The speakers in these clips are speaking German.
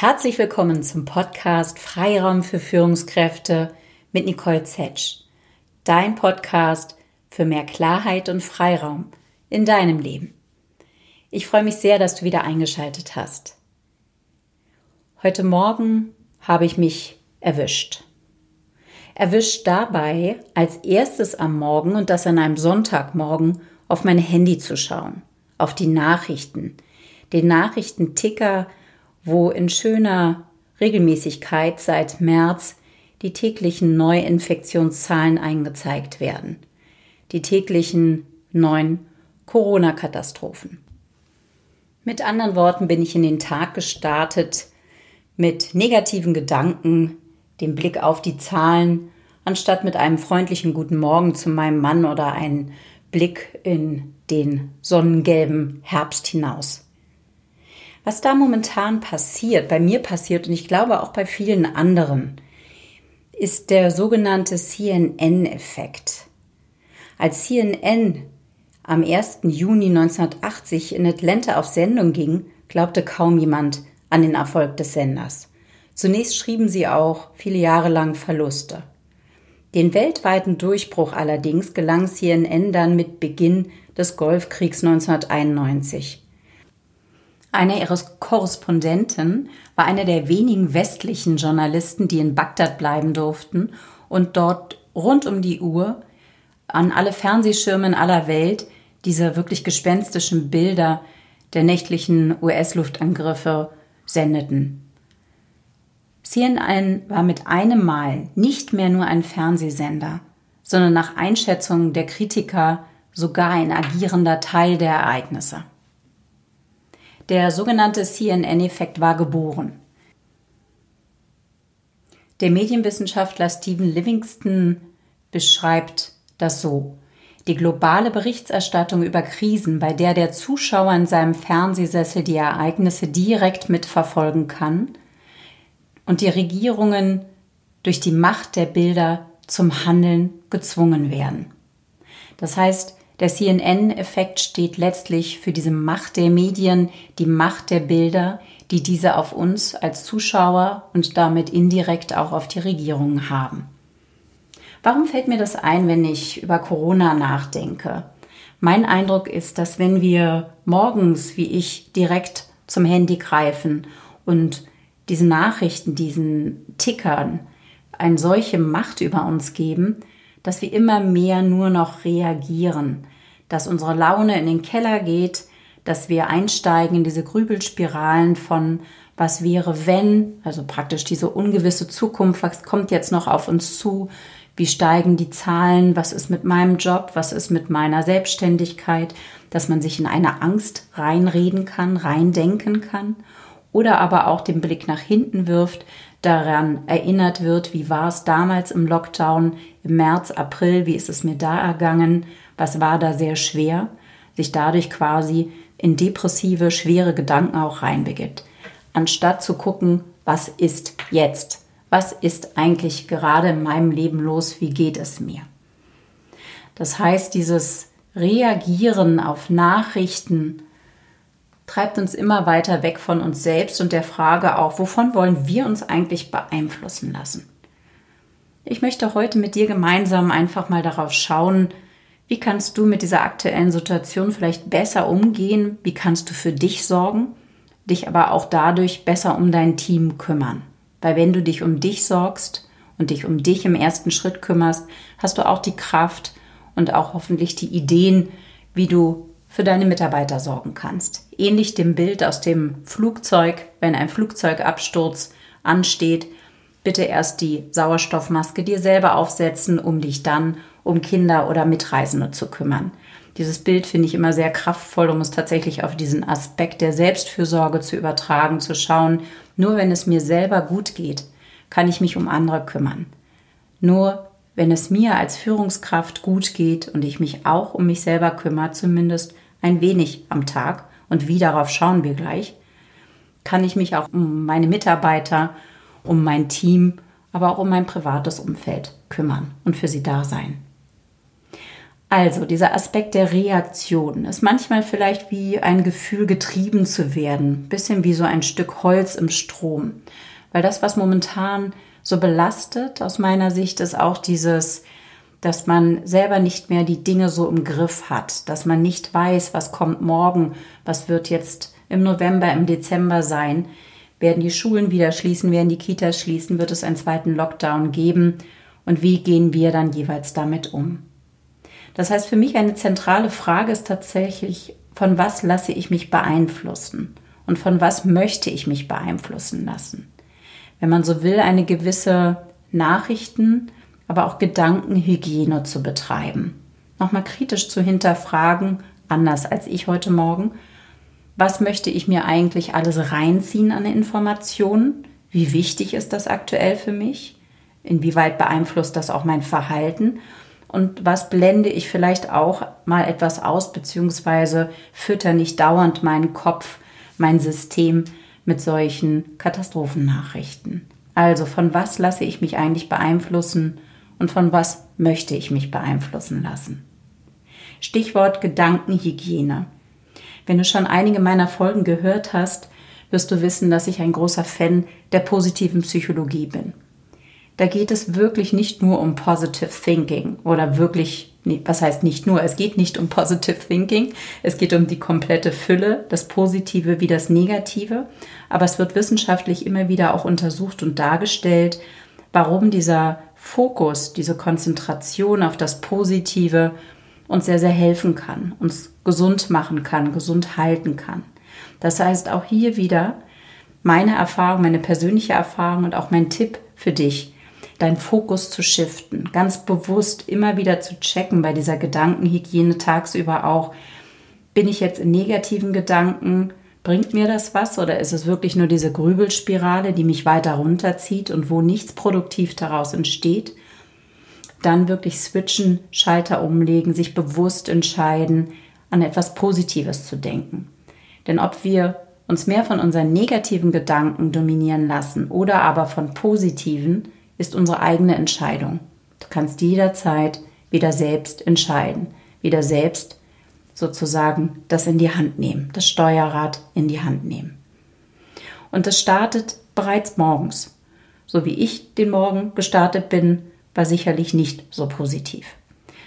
Herzlich willkommen zum Podcast Freiraum für Führungskräfte mit Nicole Zetsch. Dein Podcast für mehr Klarheit und Freiraum in deinem Leben. Ich freue mich sehr, dass du wieder eingeschaltet hast. Heute Morgen habe ich mich erwischt. Erwischt dabei, als erstes am Morgen und das an einem Sonntagmorgen auf mein Handy zu schauen, auf die Nachrichten, den Nachrichtenticker, wo in schöner Regelmäßigkeit seit März die täglichen Neuinfektionszahlen eingezeigt werden. Die täglichen neuen Corona-Katastrophen. Mit anderen Worten bin ich in den Tag gestartet mit negativen Gedanken, dem Blick auf die Zahlen, anstatt mit einem freundlichen Guten Morgen zu meinem Mann oder einen Blick in den sonnengelben Herbst hinaus. Was da momentan passiert, bei mir passiert und ich glaube auch bei vielen anderen, ist der sogenannte CNN-Effekt. Als CNN am 1. Juni 1980 in Atlanta auf Sendung ging, glaubte kaum jemand an den Erfolg des Senders. Zunächst schrieben sie auch viele Jahre lang Verluste. Den weltweiten Durchbruch allerdings gelang CNN dann mit Beginn des Golfkriegs 1991. Einer ihrer Korrespondenten war einer der wenigen westlichen Journalisten, die in Bagdad bleiben durften und dort rund um die Uhr an alle Fernsehschirme in aller Welt diese wirklich gespenstischen Bilder der nächtlichen US-Luftangriffe sendeten. CNN war mit einem Mal nicht mehr nur ein Fernsehsender, sondern nach Einschätzung der Kritiker sogar ein agierender Teil der Ereignisse. Der sogenannte CNN-Effekt war geboren. Der Medienwissenschaftler Stephen Livingston beschreibt das so. Die globale Berichterstattung über Krisen, bei der der Zuschauer in seinem Fernsehsessel die Ereignisse direkt mitverfolgen kann und die Regierungen durch die Macht der Bilder zum Handeln gezwungen werden. Das heißt, der CNN-Effekt steht letztlich für diese Macht der Medien, die Macht der Bilder, die diese auf uns als Zuschauer und damit indirekt auch auf die Regierungen haben. Warum fällt mir das ein, wenn ich über Corona nachdenke? Mein Eindruck ist, dass wenn wir morgens, wie ich, direkt zum Handy greifen und diese Nachrichten, diesen Tickern, eine solche Macht über uns geben, dass wir immer mehr nur noch reagieren, dass unsere Laune in den Keller geht, dass wir einsteigen in diese Grübelspiralen von was wäre wenn, also praktisch diese ungewisse Zukunft, was kommt jetzt noch auf uns zu, wie steigen die Zahlen, was ist mit meinem Job, was ist mit meiner Selbstständigkeit, dass man sich in eine Angst reinreden kann, reindenken kann? Oder aber auch den Blick nach hinten wirft, daran erinnert wird, wie war es damals im Lockdown im März, April, wie ist es mir da ergangen, was war da sehr schwer, sich dadurch quasi in depressive, schwere Gedanken auch reinbegibt. Anstatt zu gucken, was ist jetzt? Was ist eigentlich gerade in meinem Leben los? Wie geht es mir? Das heißt, dieses Reagieren auf Nachrichten treibt uns immer weiter weg von uns selbst und der Frage auch, wovon wollen wir uns eigentlich beeinflussen lassen? Ich möchte heute mit dir gemeinsam einfach mal darauf schauen, wie kannst du mit dieser aktuellen Situation vielleicht besser umgehen? Wie kannst du für dich sorgen, dich aber auch dadurch besser um dein Team kümmern? Weil wenn du dich um dich sorgst und dich um dich im ersten Schritt kümmerst, hast du auch die Kraft und auch hoffentlich die Ideen, wie du für deine Mitarbeiter sorgen kannst. Ähnlich dem Bild aus dem Flugzeug, wenn ein Flugzeugabsturz ansteht, bitte erst die Sauerstoffmaske dir selber aufsetzen, um dich dann um Kinder oder Mitreisende zu kümmern. Dieses Bild finde ich immer sehr kraftvoll, um es tatsächlich auf diesen Aspekt der Selbstfürsorge zu übertragen, zu schauen, nur wenn es mir selber gut geht, kann ich mich um andere kümmern. Nur wenn es mir als Führungskraft gut geht und ich mich auch um mich selber kümmere, zumindest ein wenig am Tag, und wie darauf schauen wir gleich, kann ich mich auch um meine Mitarbeiter, um mein Team, aber auch um mein privates Umfeld kümmern und für sie da sein. Also, dieser Aspekt der Reaktion ist manchmal vielleicht wie ein Gefühl getrieben zu werden, bisschen wie so ein Stück Holz im Strom. Weil das, was momentan so belastet aus meiner Sicht, ist auch dieses, dass man selber nicht mehr die Dinge so im Griff hat, dass man nicht weiß, was kommt morgen, was wird jetzt im November, im Dezember sein. Werden die Schulen wieder schließen, werden die Kitas schließen, wird es einen zweiten Lockdown geben und wie gehen wir dann jeweils damit um? Das heißt, für mich eine zentrale Frage ist tatsächlich, von was lasse ich mich beeinflussen und von was möchte ich mich beeinflussen lassen? Wenn man so will, eine gewisse Nachrichten, aber auch Gedankenhygiene zu betreiben. Nochmal kritisch zu hinterfragen, anders als ich heute Morgen, was möchte ich mir eigentlich alles reinziehen an Informationen? Wie wichtig ist das aktuell für mich? Inwieweit beeinflusst das auch mein Verhalten? Und was blende ich vielleicht auch mal etwas aus, beziehungsweise fütter nicht dauernd meinen Kopf, mein System mit solchen Katastrophennachrichten. Also von was lasse ich mich eigentlich beeinflussen und von was möchte ich mich beeinflussen lassen. Stichwort Gedankenhygiene. Wenn du schon einige meiner Folgen gehört hast, wirst du wissen, dass ich ein großer Fan der positiven Psychologie bin da geht es wirklich nicht nur um Positive Thinking oder wirklich, was heißt nicht nur, es geht nicht um Positive Thinking, es geht um die komplette Fülle, das Positive wie das Negative, aber es wird wissenschaftlich immer wieder auch untersucht und dargestellt, warum dieser Fokus, diese Konzentration auf das Positive uns sehr, sehr helfen kann, uns gesund machen kann, gesund halten kann. Das heißt auch hier wieder meine Erfahrung, meine persönliche Erfahrung und auch mein Tipp für dich deinen Fokus zu shiften, ganz bewusst immer wieder zu checken bei dieser Gedankenhygiene tagsüber auch, bin ich jetzt in negativen Gedanken, bringt mir das was oder ist es wirklich nur diese Grübelspirale, die mich weiter runterzieht und wo nichts produktiv daraus entsteht? Dann wirklich switchen, Schalter umlegen, sich bewusst entscheiden, an etwas Positives zu denken. Denn ob wir uns mehr von unseren negativen Gedanken dominieren lassen oder aber von positiven, ist unsere eigene Entscheidung. Du kannst jederzeit wieder selbst entscheiden, wieder selbst sozusagen das in die Hand nehmen, das Steuerrad in die Hand nehmen. Und das startet bereits morgens. So wie ich den Morgen gestartet bin, war sicherlich nicht so positiv.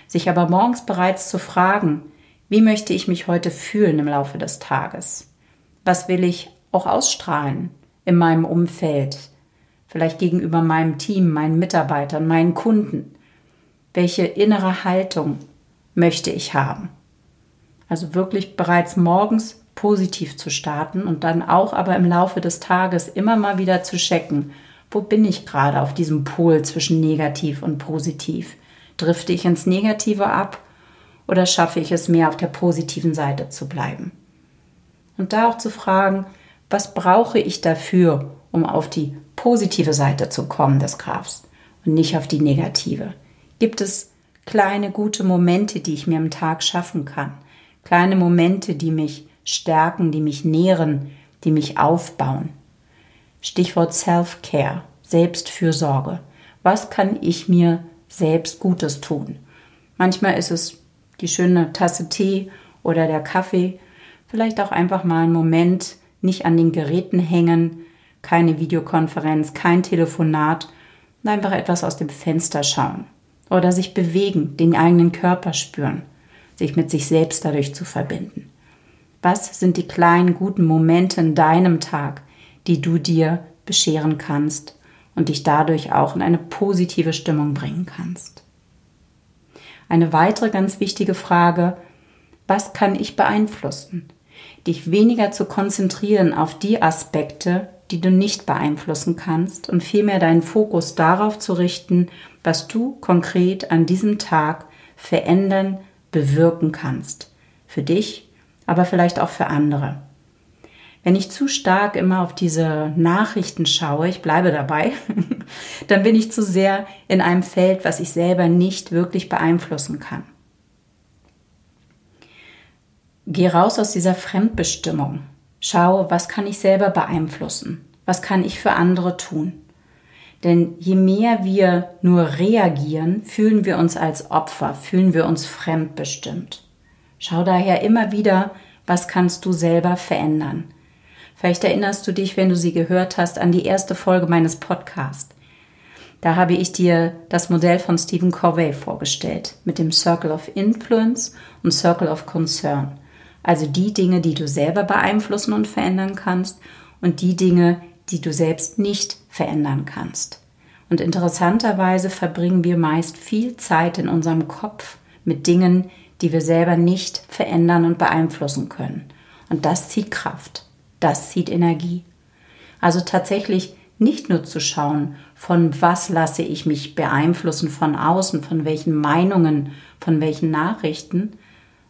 Sich aber morgens bereits zu fragen, wie möchte ich mich heute fühlen im Laufe des Tages? Was will ich auch ausstrahlen in meinem Umfeld, vielleicht gegenüber meinem Team, meinen Mitarbeitern, meinen Kunden. Welche innere Haltung möchte ich haben? Also wirklich bereits morgens positiv zu starten und dann auch aber im Laufe des Tages immer mal wieder zu checken, wo bin ich gerade auf diesem Pol zwischen negativ und positiv? Drifte ich ins Negative ab oder schaffe ich es mehr auf der positiven Seite zu bleiben? Und da auch zu fragen, was brauche ich dafür, um auf die positive Seite zu kommen des Grafs und nicht auf die negative? Gibt es kleine gute Momente, die ich mir im Tag schaffen kann? Kleine Momente, die mich stärken, die mich nähren, die mich aufbauen? Stichwort Self-Care, Selbstfürsorge. Was kann ich mir selbst Gutes tun? Manchmal ist es die schöne Tasse Tee oder der Kaffee, vielleicht auch einfach mal einen Moment nicht an den Geräten hängen, keine Videokonferenz, kein Telefonat einfach etwas aus dem Fenster schauen oder sich bewegen, den eigenen Körper spüren, sich mit sich selbst dadurch zu verbinden. Was sind die kleinen guten Momente in deinem Tag, die du dir bescheren kannst und dich dadurch auch in eine positive Stimmung bringen kannst? Eine weitere ganz wichtige Frage, was kann ich beeinflussen? Dich weniger zu konzentrieren auf die Aspekte, die du nicht beeinflussen kannst und vielmehr deinen Fokus darauf zu richten, was du konkret an diesem Tag verändern, bewirken kannst. Für dich, aber vielleicht auch für andere. Wenn ich zu stark immer auf diese Nachrichten schaue, ich bleibe dabei, dann bin ich zu sehr in einem Feld, was ich selber nicht wirklich beeinflussen kann. Geh raus aus dieser Fremdbestimmung. Schau, was kann ich selber beeinflussen? Was kann ich für andere tun? Denn je mehr wir nur reagieren, fühlen wir uns als Opfer, fühlen wir uns fremdbestimmt. Schau daher immer wieder, was kannst du selber verändern. Vielleicht erinnerst du dich, wenn du sie gehört hast, an die erste Folge meines Podcasts. Da habe ich dir das Modell von Stephen Covey vorgestellt mit dem Circle of Influence und Circle of Concern. Also die Dinge, die du selber beeinflussen und verändern kannst und die Dinge, die du selbst nicht verändern kannst. Und interessanterweise verbringen wir meist viel Zeit in unserem Kopf mit Dingen, die wir selber nicht verändern und beeinflussen können. Und das zieht Kraft, das zieht Energie. Also tatsächlich nicht nur zu schauen, von was lasse ich mich beeinflussen von außen, von welchen Meinungen, von welchen Nachrichten,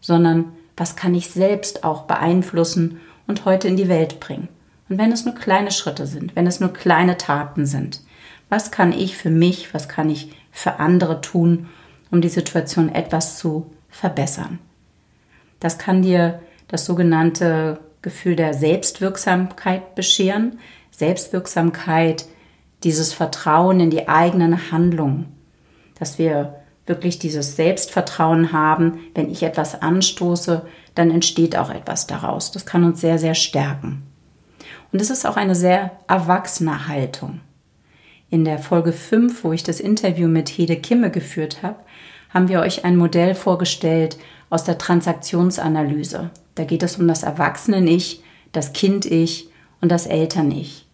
sondern was kann ich selbst auch beeinflussen und heute in die Welt bringen. Und wenn es nur kleine Schritte sind, wenn es nur kleine Taten sind, was kann ich für mich, was kann ich für andere tun, um die Situation etwas zu verbessern. Das kann dir das sogenannte Gefühl der Selbstwirksamkeit bescheren. Selbstwirksamkeit, dieses Vertrauen in die eigenen Handlungen, dass wir wirklich dieses Selbstvertrauen haben, wenn ich etwas anstoße, dann entsteht auch etwas daraus. Das kann uns sehr, sehr stärken. Und es ist auch eine sehr erwachsene Haltung. In der Folge 5, wo ich das Interview mit Hede Kimme geführt habe, haben wir euch ein Modell vorgestellt aus der Transaktionsanalyse. Da geht es um das Erwachsenen-Ich, das Kind-Ich und das Eltern-Ich.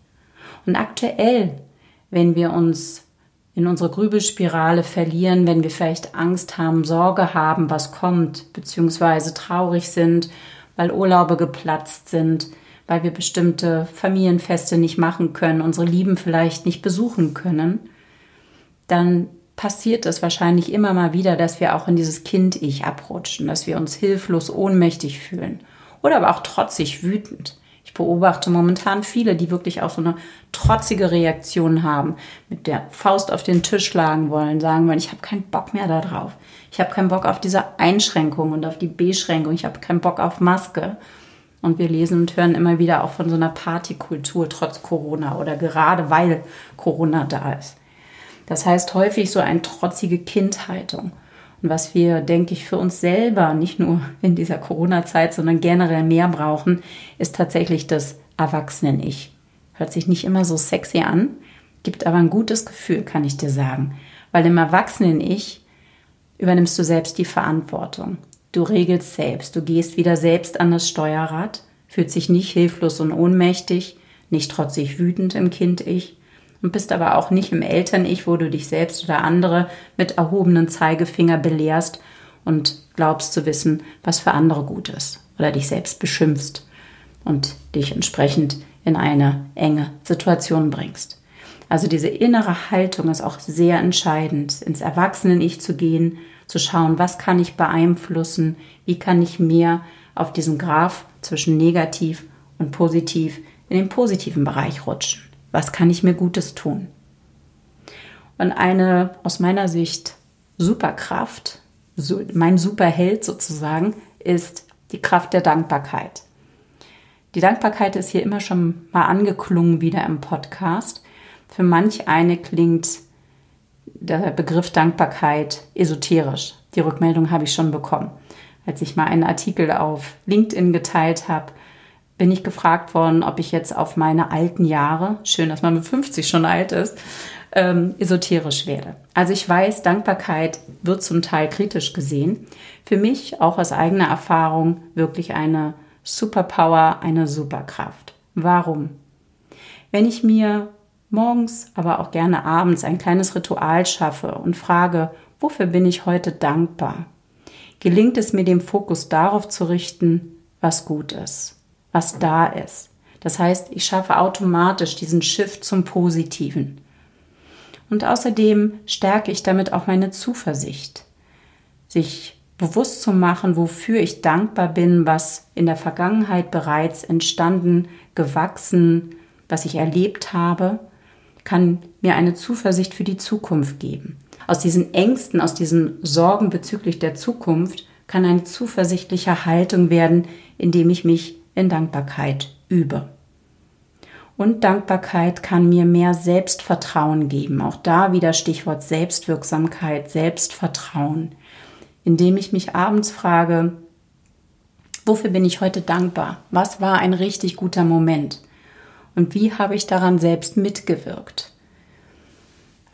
Und aktuell, wenn wir uns in unsere Grübelspirale verlieren, wenn wir vielleicht Angst haben, Sorge haben, was kommt, beziehungsweise traurig sind, weil Urlaube geplatzt sind, weil wir bestimmte Familienfeste nicht machen können, unsere Lieben vielleicht nicht besuchen können, dann passiert es wahrscheinlich immer mal wieder, dass wir auch in dieses Kind-Ich abrutschen, dass wir uns hilflos, ohnmächtig fühlen oder aber auch trotzig wütend. Ich beobachte momentan viele, die wirklich auch so eine trotzige Reaktion haben, mit der Faust auf den Tisch schlagen wollen, sagen wollen, ich habe keinen Bock mehr darauf. Ich habe keinen Bock auf diese Einschränkung und auf die Beschränkung. Ich habe keinen Bock auf Maske. Und wir lesen und hören immer wieder auch von so einer Partykultur trotz Corona oder gerade weil Corona da ist. Das heißt häufig so eine trotzige Kindhaltung. Und was wir, denke ich, für uns selber, nicht nur in dieser Corona-Zeit, sondern generell mehr brauchen, ist tatsächlich das Erwachsenen-Ich. Hört sich nicht immer so sexy an, gibt aber ein gutes Gefühl, kann ich dir sagen. Weil im Erwachsenen-Ich übernimmst du selbst die Verantwortung. Du regelst selbst, du gehst wieder selbst an das Steuerrad, fühlst dich nicht hilflos und ohnmächtig, nicht trotzig wütend im Kind-Ich, und bist aber auch nicht im Eltern-Ich, wo du dich selbst oder andere mit erhobenen Zeigefinger belehrst und glaubst zu wissen, was für andere gut ist oder dich selbst beschimpfst und dich entsprechend in eine enge Situation bringst. Also diese innere Haltung ist auch sehr entscheidend, ins Erwachsenen-Ich zu gehen, zu schauen, was kann ich beeinflussen, wie kann ich mehr auf diesen Graph zwischen negativ und positiv in den positiven Bereich rutschen was kann ich mir Gutes tun? Und eine aus meiner Sicht Superkraft, so, mein Superheld sozusagen, ist die Kraft der Dankbarkeit. Die Dankbarkeit ist hier immer schon mal angeklungen wieder im Podcast. Für manch eine klingt der Begriff Dankbarkeit esoterisch. Die Rückmeldung habe ich schon bekommen. Als ich mal einen Artikel auf LinkedIn geteilt habe, bin ich gefragt worden, ob ich jetzt auf meine alten Jahre, schön, dass man mit 50 schon alt ist, ähm, esoterisch werde. Also ich weiß, Dankbarkeit wird zum Teil kritisch gesehen. Für mich auch aus eigener Erfahrung wirklich eine Superpower, eine Superkraft. Warum? Wenn ich mir morgens, aber auch gerne abends ein kleines Ritual schaffe und frage, wofür bin ich heute dankbar, gelingt es mir, den Fokus darauf zu richten, was gut ist was da ist. Das heißt, ich schaffe automatisch diesen Shift zum Positiven. Und außerdem stärke ich damit auch meine Zuversicht, sich bewusst zu machen, wofür ich dankbar bin, was in der Vergangenheit bereits entstanden, gewachsen, was ich erlebt habe, kann mir eine Zuversicht für die Zukunft geben. Aus diesen Ängsten, aus diesen Sorgen bezüglich der Zukunft kann eine zuversichtliche Haltung werden, indem ich mich in Dankbarkeit übe. Und Dankbarkeit kann mir mehr Selbstvertrauen geben. Auch da wieder Stichwort Selbstwirksamkeit, Selbstvertrauen. Indem ich mich abends frage, wofür bin ich heute dankbar? Was war ein richtig guter Moment? Und wie habe ich daran selbst mitgewirkt?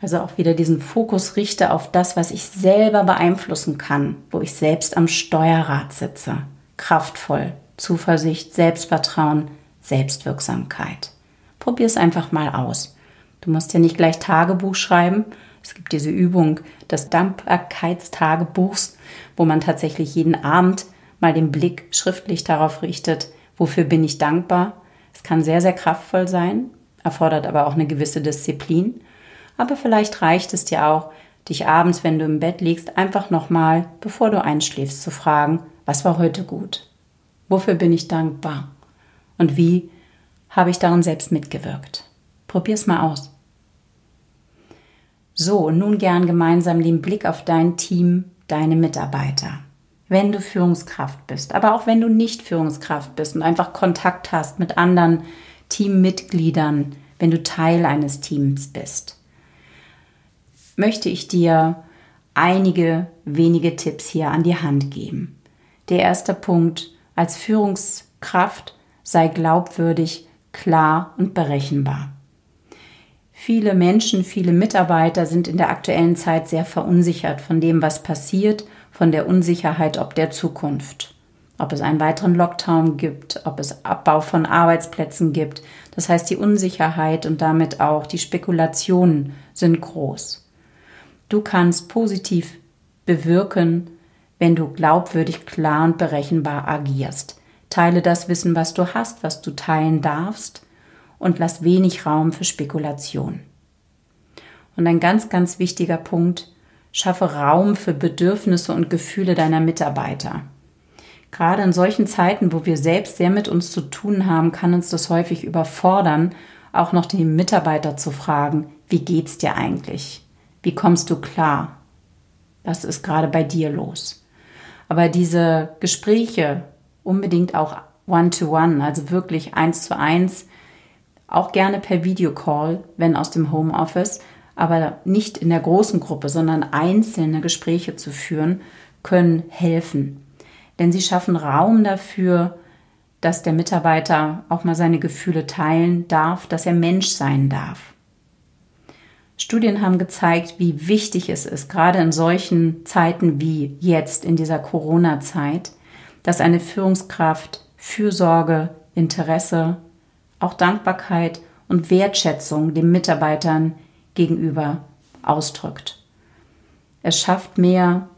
Also auch wieder diesen Fokus richte auf das, was ich selber beeinflussen kann, wo ich selbst am Steuerrad sitze. Kraftvoll, Zuversicht, Selbstvertrauen, Selbstwirksamkeit. Probier es einfach mal aus. Du musst ja nicht gleich Tagebuch schreiben. Es gibt diese Übung des Dankbarkeitstagebuchs, wo man tatsächlich jeden Abend mal den Blick schriftlich darauf richtet, wofür bin ich dankbar. Es kann sehr, sehr kraftvoll sein, erfordert aber auch eine gewisse Disziplin. Aber vielleicht reicht es dir auch, dich abends, wenn du im Bett liegst, einfach nochmal, bevor du einschläfst, zu fragen, was war heute gut? Wofür bin ich dankbar? Und wie habe ich darin selbst mitgewirkt? Probier's mal aus. So, nun gern gemeinsam den Blick auf dein Team, deine Mitarbeiter. Wenn du Führungskraft bist, aber auch wenn du nicht Führungskraft bist und einfach Kontakt hast mit anderen Teammitgliedern, wenn du Teil eines Teams bist, möchte ich dir einige wenige Tipps hier an die Hand geben. Der erste Punkt, als Führungskraft sei glaubwürdig, klar und berechenbar. Viele Menschen, viele Mitarbeiter sind in der aktuellen Zeit sehr verunsichert von dem, was passiert, von der Unsicherheit ob der Zukunft. Ob es einen weiteren Lockdown gibt, ob es Abbau von Arbeitsplätzen gibt. Das heißt, die Unsicherheit und damit auch die Spekulationen sind groß. Du kannst positiv bewirken, wenn du glaubwürdig, klar und berechenbar agierst. Teile das Wissen, was du hast, was du teilen darfst und lass wenig Raum für Spekulation. Und ein ganz, ganz wichtiger Punkt, schaffe Raum für Bedürfnisse und Gefühle deiner Mitarbeiter. Gerade in solchen Zeiten, wo wir selbst sehr mit uns zu tun haben, kann uns das häufig überfordern, auch noch die Mitarbeiter zu fragen, wie geht's dir eigentlich? Wie kommst du klar? Was ist gerade bei dir los? Aber diese Gespräche unbedingt auch one-to-one, -one, also wirklich eins zu eins, auch gerne per Videocall, wenn aus dem Homeoffice, aber nicht in der großen Gruppe, sondern einzelne Gespräche zu führen, können helfen. Denn sie schaffen Raum dafür, dass der Mitarbeiter auch mal seine Gefühle teilen darf, dass er Mensch sein darf. Studien haben gezeigt, wie wichtig es ist, gerade in solchen Zeiten wie jetzt in dieser Corona-Zeit, dass eine Führungskraft Fürsorge, Interesse, auch Dankbarkeit und Wertschätzung den Mitarbeitern gegenüber ausdrückt. Es schafft mehr,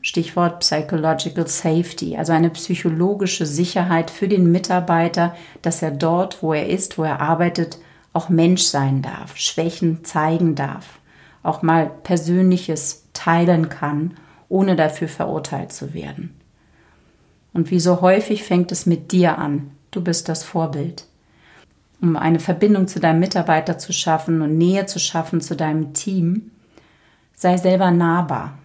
Stichwort Psychological Safety, also eine psychologische Sicherheit für den Mitarbeiter, dass er dort, wo er ist, wo er arbeitet, auch Mensch sein darf, Schwächen zeigen darf, auch mal Persönliches teilen kann, ohne dafür verurteilt zu werden. Und wie so häufig fängt es mit dir an. Du bist das Vorbild. Um eine Verbindung zu deinem Mitarbeiter zu schaffen und Nähe zu schaffen zu deinem Team, sei selber nahbar.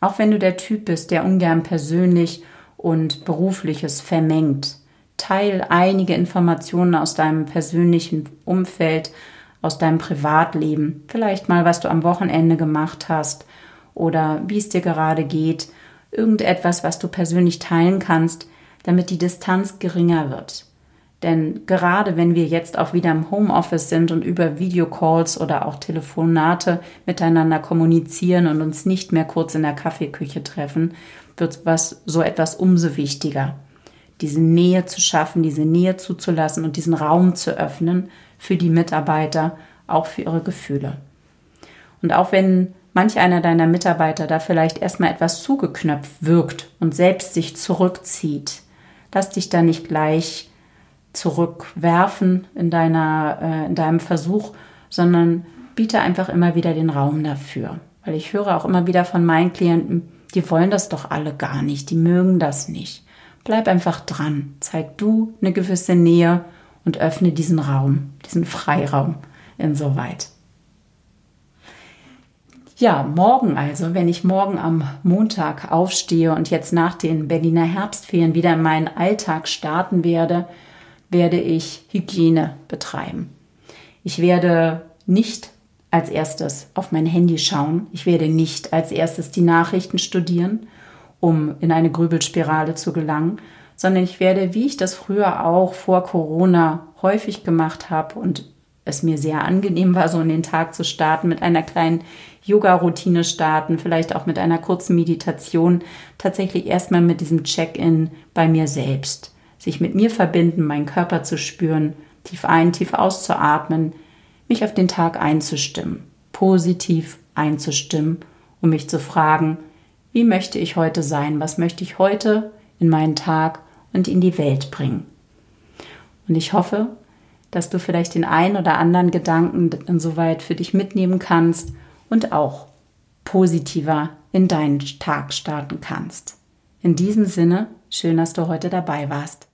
Auch wenn du der Typ bist, der ungern persönlich und berufliches vermengt. Teil einige Informationen aus deinem persönlichen Umfeld, aus deinem Privatleben. Vielleicht mal, was du am Wochenende gemacht hast oder wie es dir gerade geht. Irgendetwas, was du persönlich teilen kannst, damit die Distanz geringer wird. Denn gerade wenn wir jetzt auch wieder im Homeoffice sind und über Videocalls oder auch Telefonate miteinander kommunizieren und uns nicht mehr kurz in der Kaffeeküche treffen, wird was so etwas umso wichtiger diese Nähe zu schaffen, diese Nähe zuzulassen und diesen Raum zu öffnen für die Mitarbeiter, auch für ihre Gefühle. Und auch wenn manch einer deiner Mitarbeiter da vielleicht erstmal etwas zugeknöpft wirkt und selbst sich zurückzieht, lass dich da nicht gleich zurückwerfen in, deiner, äh, in deinem Versuch, sondern biete einfach immer wieder den Raum dafür. Weil ich höre auch immer wieder von meinen Klienten, die wollen das doch alle gar nicht, die mögen das nicht. Bleib einfach dran. Zeig du eine gewisse Nähe und öffne diesen Raum, diesen Freiraum insoweit. Ja, morgen also, wenn ich morgen am Montag aufstehe und jetzt nach den Berliner Herbstferien wieder in meinen Alltag starten werde, werde ich Hygiene betreiben. Ich werde nicht als erstes auf mein Handy schauen. Ich werde nicht als erstes die Nachrichten studieren, um in eine Grübelspirale zu gelangen, sondern ich werde, wie ich das früher auch vor Corona häufig gemacht habe und es mir sehr angenehm war, so in den Tag zu starten, mit einer kleinen Yoga-Routine starten, vielleicht auch mit einer kurzen Meditation, tatsächlich erstmal mit diesem Check-in bei mir selbst. Sich mit mir verbinden, meinen Körper zu spüren, tief ein, tief auszuatmen, mich auf den Tag einzustimmen, positiv einzustimmen, um mich zu fragen, wie möchte ich heute sein, was möchte ich heute in meinen Tag und in die Welt bringen. Und ich hoffe, dass du vielleicht den einen oder anderen Gedanken insoweit für dich mitnehmen kannst und auch positiver in deinen Tag starten kannst. In diesem Sinne, schön, dass du heute dabei warst.